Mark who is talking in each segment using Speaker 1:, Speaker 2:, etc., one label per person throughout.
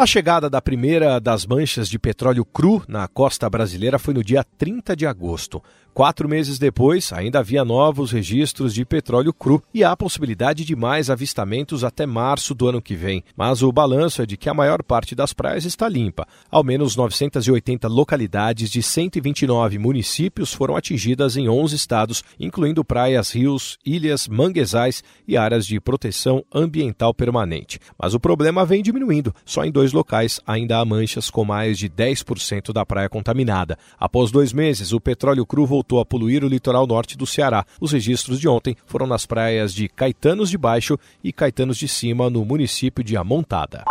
Speaker 1: A chegada da primeira das manchas de petróleo cru na costa brasileira foi no dia 30 de agosto. Quatro meses depois, ainda havia novos registros de petróleo cru e há possibilidade de mais avistamentos até março do ano que vem. Mas o balanço é de que a maior parte das praias está limpa. Ao menos 980 localidades de 129 municípios foram atingidas em 11 estados, incluindo praias, rios, ilhas, manguezais e áreas de proteção ambiental permanente. Mas o problema vem diminuindo. Só em dois dois locais ainda há manchas com mais de 10% da praia contaminada. Após dois meses, o petróleo cru voltou a poluir o litoral norte do Ceará. Os registros de ontem foram nas praias de Caetanos de Baixo e Caetanos de Cima, no município de Amontada.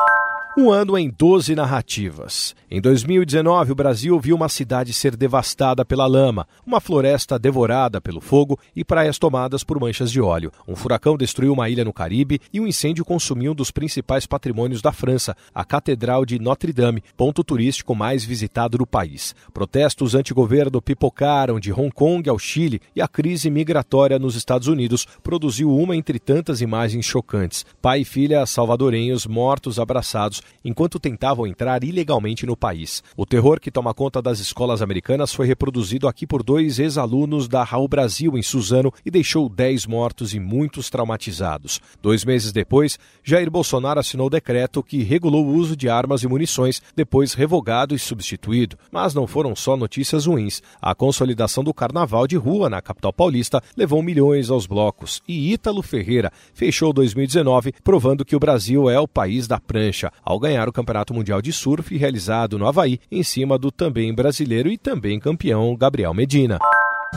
Speaker 1: Um ano em 12 narrativas. Em 2019, o Brasil viu uma cidade ser devastada pela lama, uma floresta devorada pelo fogo e praias tomadas por manchas de óleo. Um furacão destruiu uma ilha no Caribe e um incêndio consumiu um dos principais patrimônios da França, a Catedral de Notre-Dame, ponto turístico mais visitado do país. Protestos anti-governo pipocaram de Hong Kong ao Chile e a crise migratória nos Estados Unidos produziu uma entre tantas imagens chocantes. Pai e filha salvadorenhos mortos abraçados enquanto tentavam entrar ilegalmente no país. O terror que toma conta das escolas americanas foi reproduzido aqui por dois ex-alunos da Raul Brasil em Suzano e deixou 10 mortos e muitos traumatizados. Dois meses depois, Jair Bolsonaro assinou o decreto que regulou o uso de armas e munições, depois revogado e substituído. Mas não foram só notícias ruins. A consolidação do carnaval de rua na capital paulista levou milhões aos blocos e Ítalo Ferreira fechou 2019 provando que o Brasil é o país da prancha. Ao ganhar o Campeonato Mundial de Surf realizado no Havaí, em cima do também brasileiro e também campeão Gabriel Medina.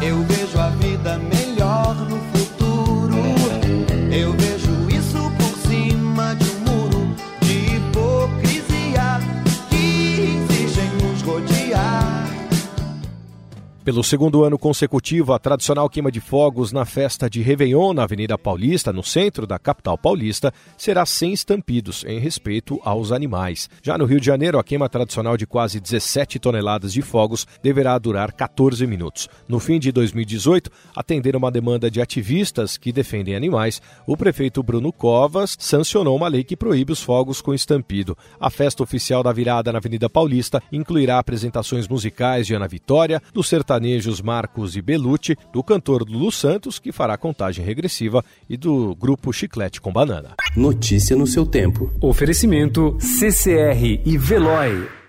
Speaker 2: Eu vejo a vida melhor no futuro. Eu vejo
Speaker 1: Pelo segundo ano consecutivo, a tradicional queima de fogos na festa de Réveillon na Avenida Paulista, no centro da capital paulista, será sem estampidos, em respeito aos animais. Já no Rio de Janeiro, a queima tradicional de quase 17 toneladas de fogos deverá durar 14 minutos. No fim de 2018, atendendo uma demanda de ativistas que defendem animais, o prefeito Bruno Covas sancionou uma lei que proíbe os fogos com estampido. A festa oficial da virada na Avenida Paulista incluirá apresentações musicais de Ana Vitória, do sertão sertanejos Marcos e Belucci, do cantor Lulu Santos, que fará contagem regressiva, e do grupo Chiclete com Banana.
Speaker 3: Notícia no seu tempo.
Speaker 4: Oferecimento CCR e Veloy.